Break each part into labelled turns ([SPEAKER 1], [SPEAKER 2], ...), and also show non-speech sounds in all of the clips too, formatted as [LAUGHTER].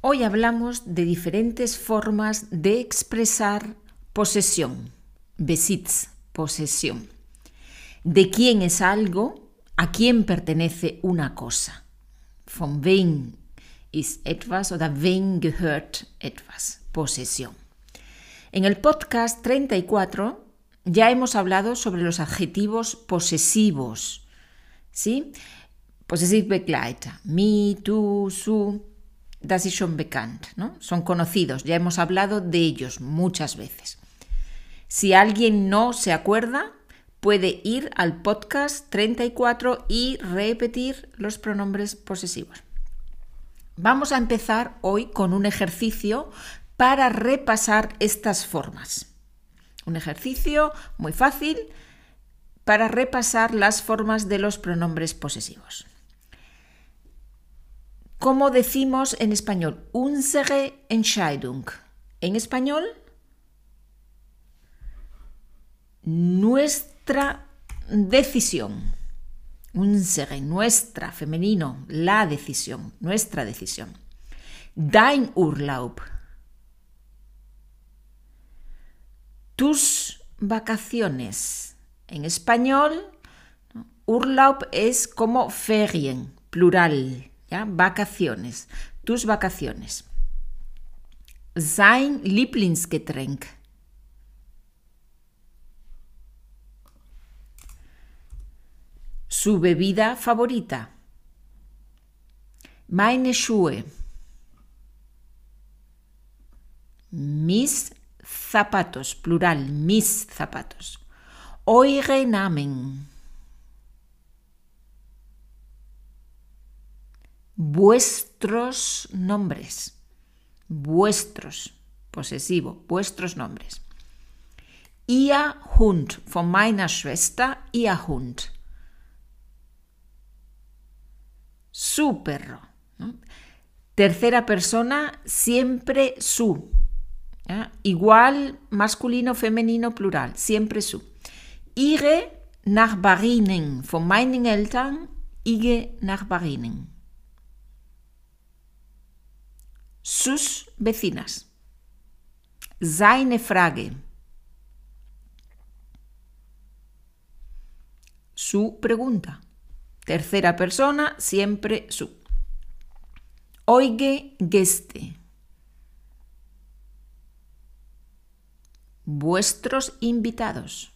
[SPEAKER 1] Hoy hablamos de diferentes formas de expresar posesión, Besitz, posesión. De quién es algo, a quién pertenece una cosa. Von wem ist etwas oder wem gehört etwas, posesión. En el podcast 34 ya hemos hablado sobre los adjetivos posesivos, ¿sí? Begleiter, mi, tú, su, das ist schon bekannt, ¿no? Son conocidos, ya hemos hablado de ellos muchas veces. Si alguien no se acuerda, puede ir al podcast 34 y repetir los pronombres posesivos. Vamos a empezar hoy con un ejercicio para repasar estas formas. Un ejercicio muy fácil para repasar las formas de los pronombres posesivos. ¿Cómo decimos en español? Unsere Entscheidung. En español, nuestra decisión. Unsere, nuestra, femenino, la decisión, nuestra decisión. Dein Urlaub. Tus vacaciones. En español, Urlaub es como Ferien, plural, ¿ya? Vacaciones. Tus vacaciones. Sein Lieblingsgetränk. Su bebida favorita. Meine Schuhe. Mis zapatos, plural, mis zapatos. Eure Namen. Vuestros nombres. Vuestros, posesivo, vuestros nombres. Ihr Hund, von meiner Schwester, ihr Hund. su perro. Tercera persona, siempre su. Igual masculino, femenino, plural, siempre su. Ihre Nachbarinnen, von meinen Eltern, ihre Nachbarinnen. Sus vecinas. Seine Frage. Su pregunta. Tercera persona, siempre su. Oige Geste. Vuestros invitados.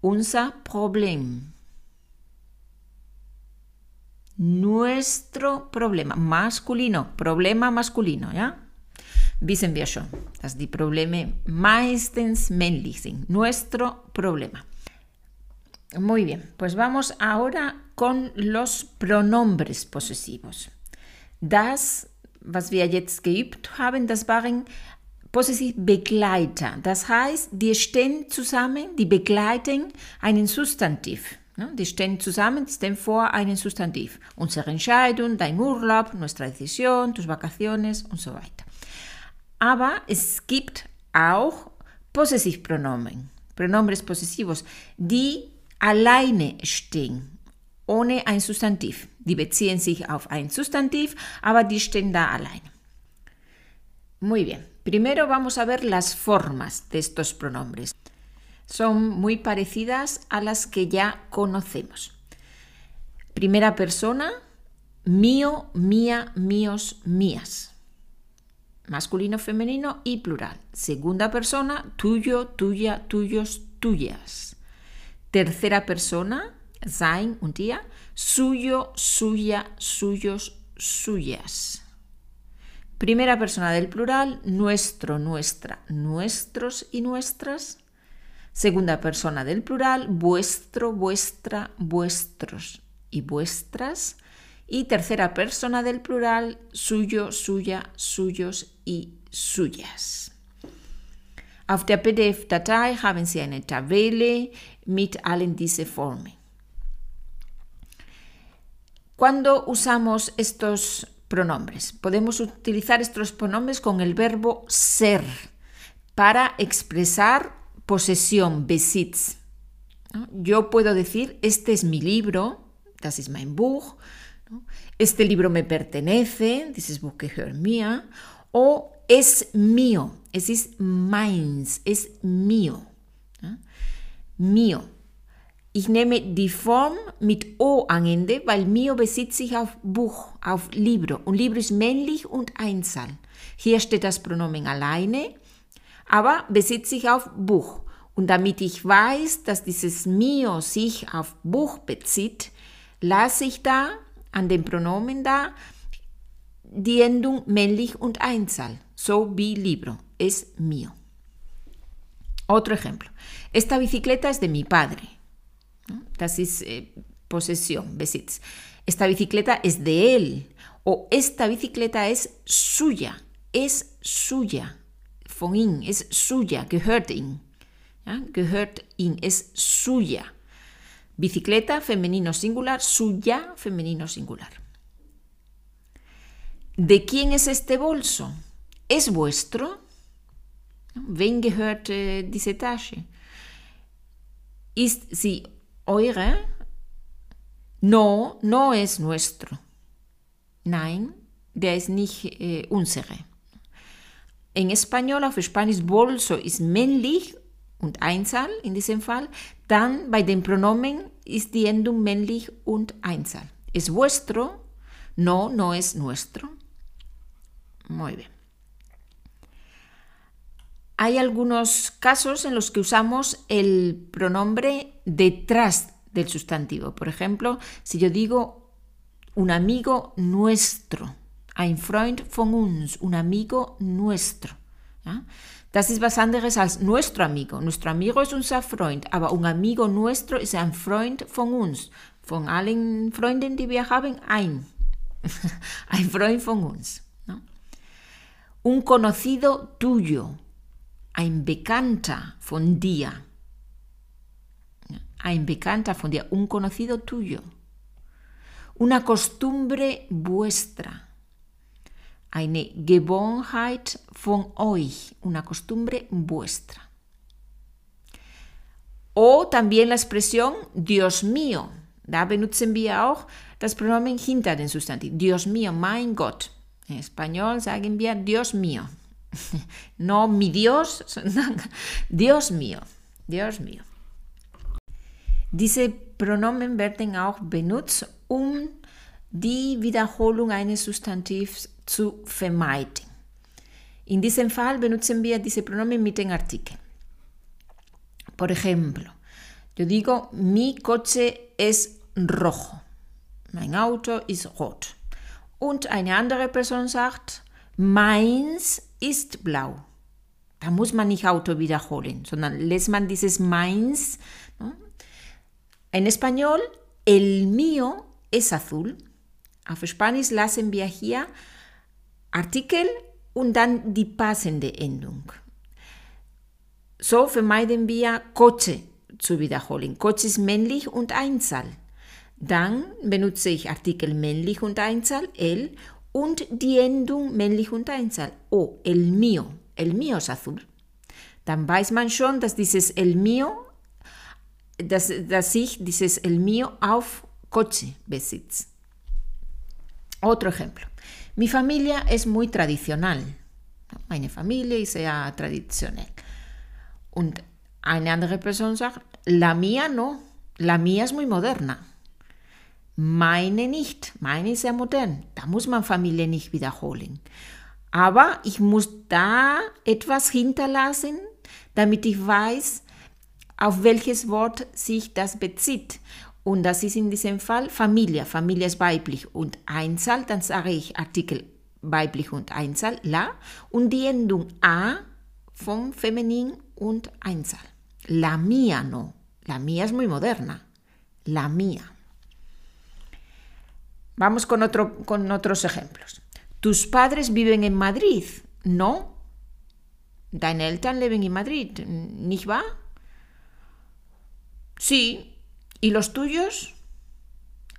[SPEAKER 1] Unser Problem. Nuestro problema. Masculino. Problema masculino, ¿ya? Wir schon, dass die Probleme meistens männlich sind. Nuestro problema. Muy bien, pues vamos ahora con los pronombres posesivos. Das, was wir jetzt geübt haben, das waren Possessivbegleiter. Das heißt, die stehen zusammen, die begleiten einen Substantiv. Die stehen zusammen, stehen vor einem Substantiv. Unsere Entscheidung, dein Urlaub, nuestra decisión, tus vacaciones und so weiter. Aber es gibt auch Possessivpronomen, Pronombres possessivos, die alleine stehen, ohne ein Substantiv. Die beziehen sich auf ein Substantiv, aber die stehen da alleine. Muy bien. Primero vamos a ver las formas de estos pronombres. Son muy parecidas a las que ya conocemos. Primera persona, mío, mía, míos, mías. Masculino, femenino y plural. Segunda persona, tuyo, tuya, tuyos, tuyas. Tercera persona, sein und ihr, suyo, suya, suyos, suyas. Primera persona del plural, nuestro, nuestra, nuestros y nuestras. Segunda persona del plural, vuestro, vuestra, vuestros y vuestras. Y tercera persona del plural, suyo, suya, suyos y suyas. Auf der PDF-Datei haben Sie eine Tabelle mit allen diese Formen. Cuando usamos estos pronombres? Podemos utilizar estos pronombres con el verbo ser para expresar posesión, Besitz. Yo puedo decir, este es mi libro, das ist mein Buch, Este libro me pertenece, dieses Buch gehört mir. O es mío, es ist meins, es mío. Ja? Mio. Ich nehme die Form mit O am Ende, weil mio besitzt sich auf Buch, auf Libro. Und Libro ist männlich und Einzahl. Hier steht das Pronomen alleine, aber besitzt sich auf Buch. Und damit ich weiß, dass dieses mio sich auf Buch bezieht, lasse ich da an den Pronomen da die Endung männlich und Einzahl, so wie Libro, es mío. Otro ejemplo. Esta bicicleta es de mi padre. Das ist eh, posesión, Besitz. Esta bicicleta es de él. O esta bicicleta es suya. Es suya. Von ihm, es suya, gehört ihm. Gehört es suya. Bicicleta, femenino singular, suya, femenino singular. ¿De quién es este bolso? ¿Es vuestro? Wen gehört äh, diese Tasche? Ist sie eure? No, no es nuestro. Nein, der ist nicht äh, unsere. En español, auf Spanisch, bolso ist männlich und Einzahl in diesem Fall. Dann bei den Pronomen ist die Endung männlich und Einzahl. Es vuestro, no, no es nuestro. Muy bien. Hay algunos casos en los que usamos el pronombre detrás del sustantivo. Por ejemplo, si yo digo un amigo nuestro, ein Freund von uns, un amigo nuestro. ¿ja? Das ist was anderes als nuestro amigo. Nuestro amigo es unser Freund, aber un amigo nuestro ist ein Freund von uns. Von allen Freunden, die wir haben, ein. [LAUGHS] ein Freund von uns. ¿no? Un conocido tuyo, ein Bekannter von dir. Ein Bekannter von dir, un conocido tuyo. Una costumbre vuestra. Eine Gewohnheit von euch, una costumbre vuestra. O también la expresión Dios mío. Da benutzen wir auch das Pronomen hinter den Substantiv. Dios mío, mein Gott. En español sagen wir Dios mío. [LAUGHS] No mi Dios, sondern [LAUGHS] Dios mío. Dios mío. Diese Pronomen werden auch benutzt, um die Wiederholung eines Substantivs zu vermeiden. In diesem Fall benutzen wir diese Pronomen mit den Artikeln. Por ejemplo, yo digo, mi coche es rojo. Mein Auto ist rot. Und eine andere Person sagt, meins ist blau. Da muss man nicht Auto wiederholen, sondern lässt man dieses meins. ¿no? En español, el mío es azul. Auf Spanisch lassen wir hier Artikel und dann die passende Endung. So vermeiden wir Coche zu wiederholen. Coche ist männlich und Einzahl. Dann benutze ich Artikel männlich und Einzahl, el, und die Endung männlich und Einzahl. O, el mío. El mío ist azul. Dann weiß man schon, dass dieses el mío, dass, dass sich dieses el mío auf Coche besitzt. Otro ejemplo. Mi familia es muy tradicional. Meine Familie ist sehr traditionell. Und eine andere Person sagt, la mía no, la mía es muy moderna. Meine nicht, meine ist sehr modern. Da muss man Familie nicht wiederholen. Aber ich muss da etwas hinterlassen, damit ich weiß, auf welches Wort sich das bezieht. Und das ist in diesem Fall Familie. Familie ist weiblich und Einzahl, dann sage ich Artikel weiblich und Einzahl, la, und die Endung a vom Feminin und Einzahl. La mía no. La mía es muy moderna. La mía. Vamos con, con otros ejemplos. ¿Tus padres viven en Madrid? No. Deine Eltern leben in Madrid, ¿nicht wahr? Sí. ¿Y los tuyos?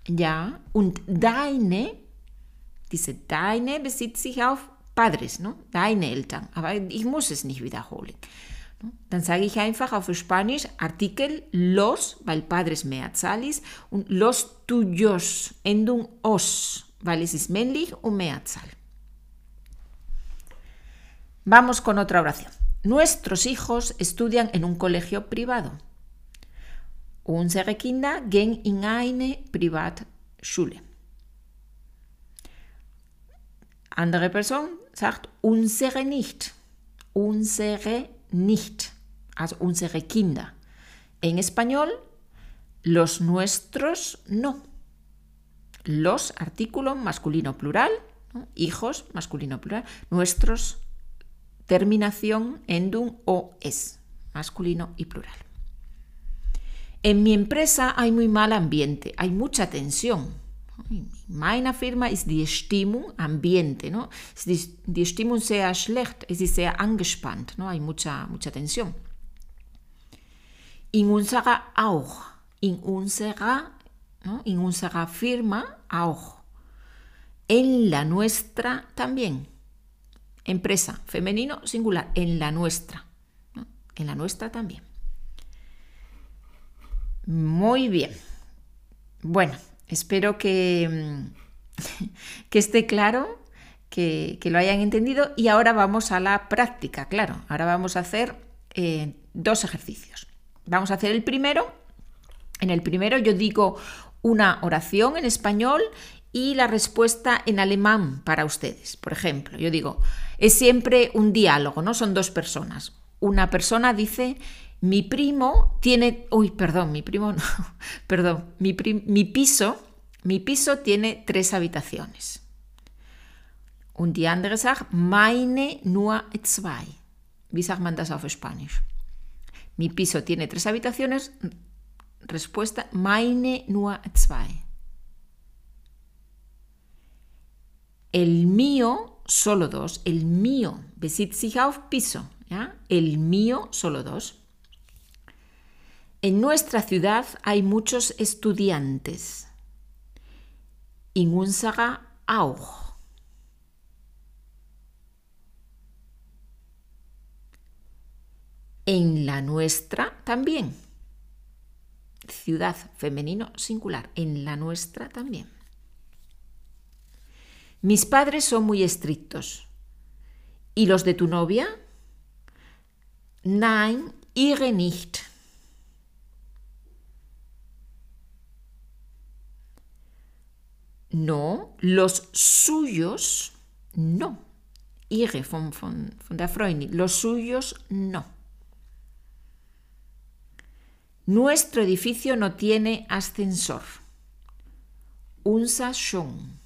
[SPEAKER 1] Ja. Und deine, diese deine besitzt sich auf Padres, ¿no? Deine Eltern. Aber ich muss es nicht wiederholen. Dann sage ich einfach auf Spanisch Artikel los, weil padres Mehrzahl und los tuyos, Endung os, weil es ist männlich und Mehrzahl. Vamos con otra oración. Nuestros hijos estudian en un colegio privado. Unsere gehen in eine Privatschule. Andere Person sagt unsere nicht. Unsere nicht. Also unsere Kinder. En español, los nuestros no. Los, artículo masculino plural, hijos, masculino plural, nuestros, terminación endum o es, masculino y plural. En mi empresa hay muy mal ambiente, hay mucha tensión. Meine Firma ist die Stimmung, Ambiente, ¿no? Die, Stimmung sehr schlecht, es ist sehr angespannt, ¿no? Hay mucha, mucha tensión. In unserer auch, in unserer, ¿no? in Firma auch. En la nuestra también. Empresa, femenino, singular, en la nuestra. En la nuestra también. Muy bien. Bueno, espero que, [LAUGHS] que esté claro, que, que, lo hayan entendido y ahora vamos a la práctica, claro. Ahora vamos a hacer eh, dos ejercicios. Vamos a hacer el primero. En el primero yo digo una oración en español y la respuesta en alemán para ustedes. Por ejemplo, yo digo, es siempre un diálogo, ¿no? Son dos personas. Una persona dice, mi primo tiene, uy, perdón, mi primo no, [LAUGHS] perdón, mi, prim, mi piso, mi piso tiene tres habitaciones. Und die andere sagt, meine nur zwei. Wie sagt man das auf Spanisch? Mi piso tiene tres habitaciones. Respuesta, meine nur zwei. El mío, solo dos. El mío, besitzt sich auf piso. ¿ya? El mío, solo dos. En nuestra ciudad hay muchos estudiantes. In unserer auch. En la nuestra también. Ciudad femenino singular. En la nuestra también. Mis padres son muy estrictos. ¿Y los de tu novia? Nein, ihre nicht. No, los suyos no. Ihre von, von, von der Freundin. Los suyos no. Nuestro edificio no tiene ascensor. Unser schon.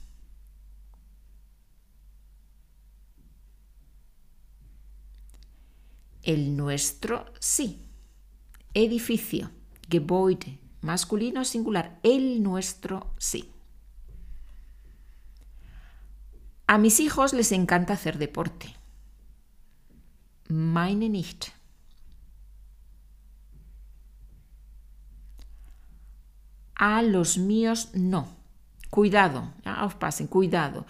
[SPEAKER 1] El nuestro sí. Edificio. Gebäude. Masculino singular. El nuestro sí. A mis hijos les encanta hacer deporte. Meine nicht. A los míos no. Cuidado, ja, aufpassen, cuidado.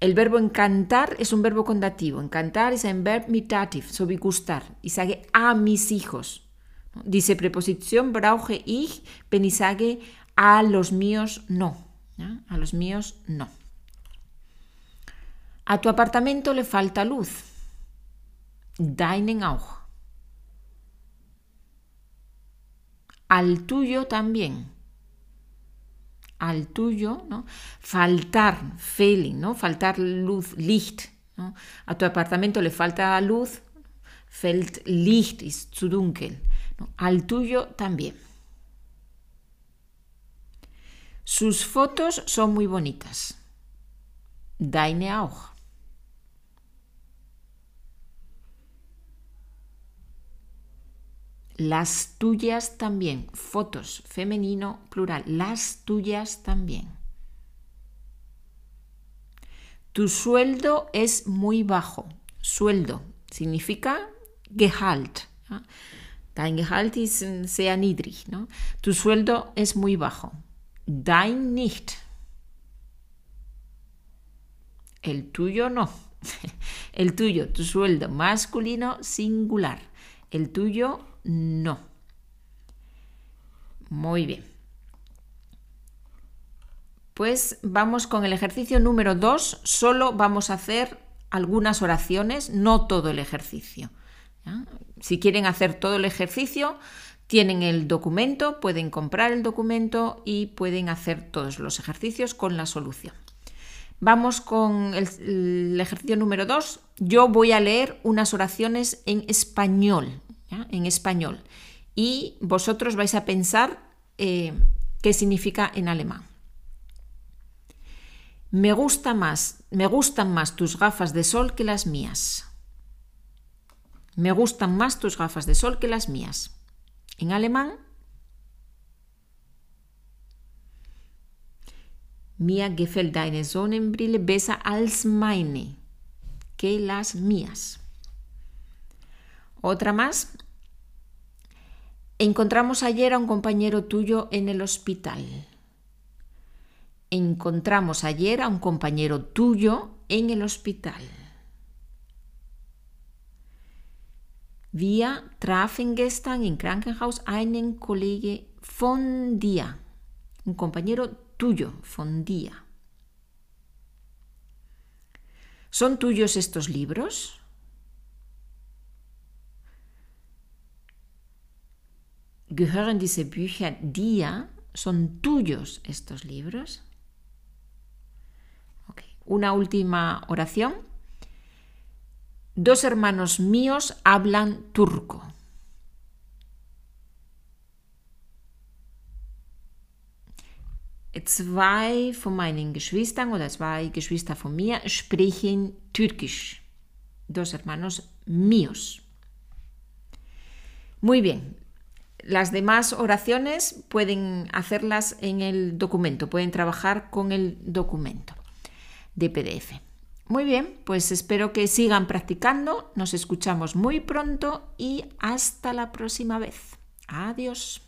[SPEAKER 1] El verbo encantar es un verbo condativo. Encantar es ein Verb mit Dativ, so gustar. Ich sage a mis hijos. Diese Präposition brauche ich, wenn sage a los míos no. A los míos no. A tu apartamento le falta luz. Deinen auch. Al tuyo también. Al tuyo, ¿no? Faltar, failing, ¿no? Faltar luz, Licht. A tu apartamento le falta luz, fällt Licht, ist zu dunkel. Al tuyo también. Sus fotos son muy bonitas. Deine auch. Las tuyas también. Fotos, femenino, plural. Las tuyas también. Tu sueldo es muy bajo. Sueldo significa Gehalt. Dein Gehalt ist sehr niedrig. ¿no? Tu sueldo es muy bajo. Dein nicht. El tuyo no. [LAUGHS] El tuyo, tu sueldo masculino singular. El tuyo no. Muy bien. Pues vamos con el ejercicio número 2. Solo vamos a hacer algunas oraciones, no todo el ejercicio. Si quieren hacer todo el ejercicio, tienen el documento, pueden comprar el documento y pueden hacer todos los ejercicios con la solución. Vamos con el, ejercicio número 2. Yo voy a leer unas oraciones en español, en español, y vosotros vais a pensar eh, qué significa en alemán. Me gusta más, me gustan más tus gafas de sol que las mías. Me gustan más tus gafas de sol que las mías. En alemán, Mir gefällt deine Sonnenbrille besser als meine, que las mías. Otra más. Encontramos ayer a un compañero tuyo en el hospital encontramos ayer a un compañero tuyo en el hospital. Wir trafen gestern Krankenhaus einen Kollege von dir. Un compañero tuyo, von dir. ¿Son tuyos estos libros? ¿Gehören diese Bücher dir? ¿Son tuyos estos libros? Una última oración. Dos hermanos míos hablan turco. Zwei von meinen Geschwistern oder zwei Geschwister von mir sprechen Türkisch. Dos hermanos míos. Muy bien. Las demás oraciones pueden hacerlas en el documento, pueden trabajar con el documento de PDF. Muy bien, pues espero que sigan practicando, nos escuchamos muy pronto y hasta la próxima vez. Adiós.